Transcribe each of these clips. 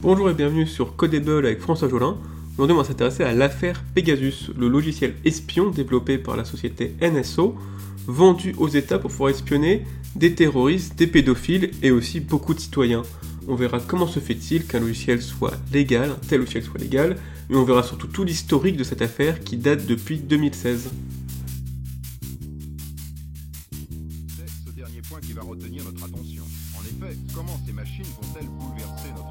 Bonjour et bienvenue sur Codable avec François Jolin. Aujourd'hui, on va s'intéresser à l'affaire Pegasus, le logiciel espion développé par la société NSO, vendu aux États pour pouvoir espionner des terroristes, des pédophiles et aussi beaucoup de citoyens. On verra comment se fait-il qu'un logiciel soit légal, tel logiciel soit légal, et on verra surtout tout l'historique de cette affaire qui date depuis 2016. C'est ce dernier point qui va retenir notre attention. En effet, comment ces machines vont-elles bouleverser notre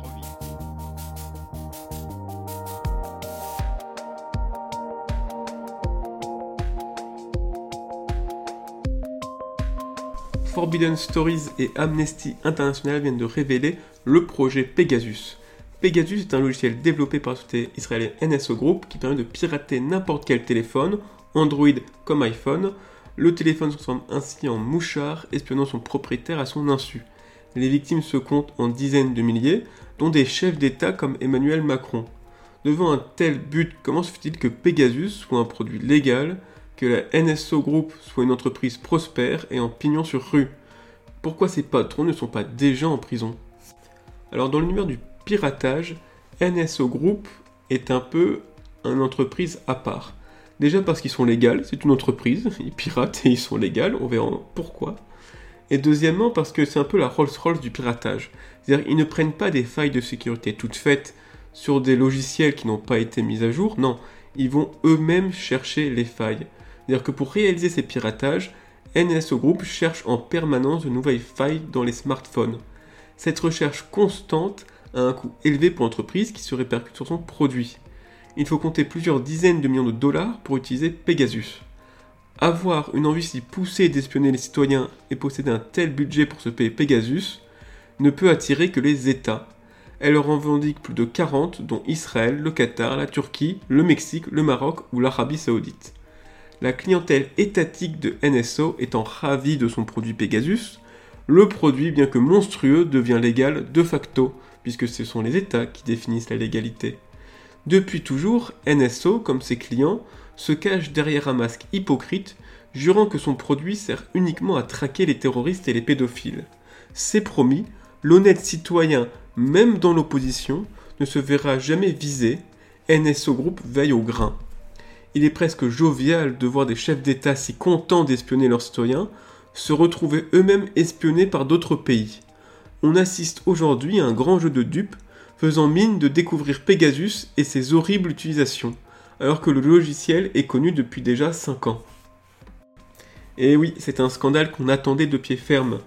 Forbidden Stories et Amnesty International viennent de révéler le projet Pegasus. Pegasus est un logiciel développé par la société israélienne NSO Group qui permet de pirater n'importe quel téléphone, Android comme iPhone. Le téléphone se transforme ainsi en mouchard, espionnant son propriétaire à son insu. Les victimes se comptent en dizaines de milliers, dont des chefs d'État comme Emmanuel Macron. Devant un tel but, comment se fait-il que Pegasus soit un produit légal, que la NSO Group soit une entreprise prospère et en pignon sur rue Pourquoi ces patrons ne sont pas déjà en prison? Alors dans l'univers du piratage, NSO Group est un peu une entreprise à part. Déjà parce qu'ils sont légaux, c'est une entreprise, ils piratent et ils sont légaux, on verra pourquoi. Et deuxièmement parce que c'est un peu la Rolls-Royce du piratage. C'est-à-dire ils ne prennent pas des failles de sécurité toutes faites sur des logiciels qui n'ont pas été mis à jour, non, ils vont eux-mêmes chercher les failles. C'est-à-dire que pour réaliser ces piratages, NSO Group cherche en permanence de nouvelles failles dans les smartphones. Cette recherche constante a un coût élevé pour l'entreprise qui se répercute sur son produit. Il faut compter plusieurs dizaines de millions de dollars pour utiliser Pegasus. Avoir une envie si poussée d'espionner les citoyens et posséder un tel budget pour se payer Pegasus ne peut attirer que les États. Elle en revendique plus de 40, dont Israël, le Qatar, la Turquie, le Mexique, le Maroc ou l'Arabie Saoudite. La clientèle étatique de NSO étant ravie de son produit Pegasus, le produit, bien que monstrueux, devient légal de facto, puisque ce sont les États qui définissent la légalité. Depuis toujours, NSO, comme ses clients, se cache derrière un masque hypocrite, jurant que son produit sert uniquement à traquer les terroristes et les pédophiles. C'est promis, l'honnête citoyen, même dans l'opposition, ne se verra jamais visé, NSO Group veille au grain. Il est presque jovial de voir des chefs d'État si contents d'espionner leurs citoyens, se retrouver eux-mêmes espionnés par d'autres pays. On assiste aujourd'hui à un grand jeu de dupes, faisant mine de découvrir Pegasus et ses horribles utilisations, alors que le logiciel est connu depuis déjà 5 ans. Et oui, c'est un scandale qu'on attendait de pied ferme.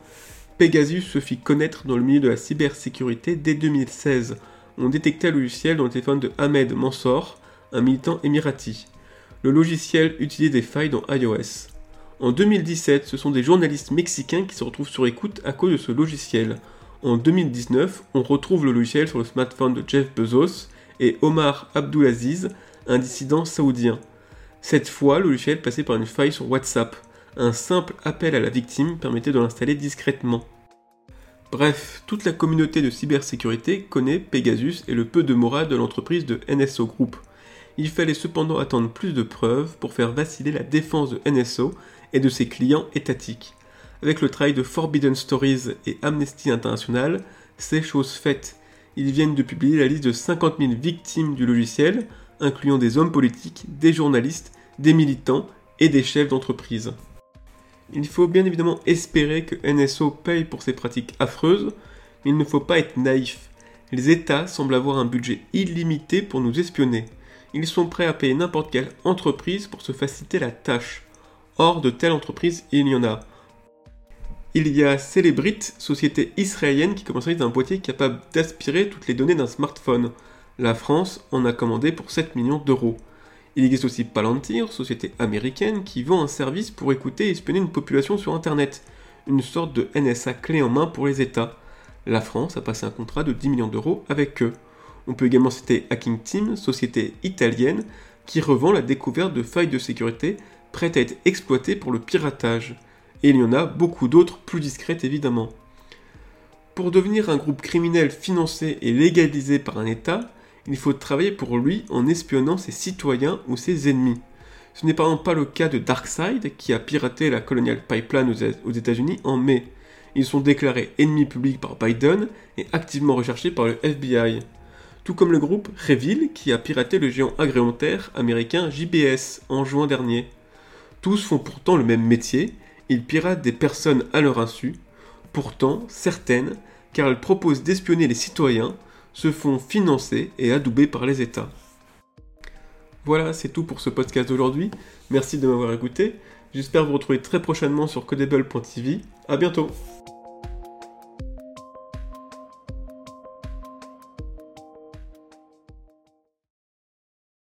Pegasus se fit connaître dans le milieu de la cybersécurité dès 2016. On détectait le logiciel dans le téléphone de Ahmed Mansour, un militant émirati. Le logiciel utilisait des failles dans iOS. En 2017, ce sont des journalistes mexicains qui se retrouvent sur écoute à cause de ce logiciel. En 2019, on retrouve le logiciel sur le smartphone de Jeff Bezos et Omar Abdulaziz, un dissident saoudien. Cette fois, le logiciel passait par une faille sur WhatsApp. Un simple appel à la victime permettait de l'installer discrètement. Bref, toute la communauté de cybersécurité connaît Pegasus et le peu de morale de l'entreprise de NSO Group. Il fallait cependant attendre plus de preuves pour faire vaciller la défense de NSO et de ses clients étatiques. Avec le travail de Forbidden Stories et Amnesty International, c'est chose faite. Ils viennent de publier la liste de 50 000 victimes du logiciel, incluant des hommes politiques, des journalistes, des militants et des chefs d'entreprise. Il faut bien évidemment espérer que NSO paye pour ces pratiques affreuses, mais il ne faut pas être naïf. Les États semblent avoir un budget illimité pour nous espionner. Ils sont prêts à payer n'importe quelle entreprise pour se faciliter la tâche. Or, de telles entreprises, il y en a. Il y a Celebrite, société israélienne qui commercialise un boîtier capable d'aspirer toutes les données d'un smartphone. La France en a commandé pour 7 millions d'euros. Il existe aussi Palantir, société américaine qui vend un service pour écouter et espionner une population sur Internet, une sorte de NSA clé en main pour les États. La France a passé un contrat de 10 millions d'euros avec eux. On peut également citer Hacking Team, société italienne qui revend la découverte de failles de sécurité prêtes à être exploitées pour le piratage. Et il y en a beaucoup d'autres plus discrètes évidemment. Pour devenir un groupe criminel financé et légalisé par un État, il faut travailler pour lui en espionnant ses citoyens ou ses ennemis. Ce n'est par exemple pas le cas de Darkseid qui a piraté la Colonial Pipeline aux États-Unis en mai. Ils sont déclarés ennemis publics par Biden et activement recherchés par le FBI. Tout comme le groupe Revil qui a piraté le géant agrémentaire américain JBS en juin dernier. Tous font pourtant le même métier, ils piratent des personnes à leur insu, pourtant certaines, car elles proposent d'espionner les citoyens, se font financer et adouber par les États. Voilà, c'est tout pour ce podcast d'aujourd'hui. Merci de m'avoir écouté. J'espère vous retrouver très prochainement sur codable.tv. A bientôt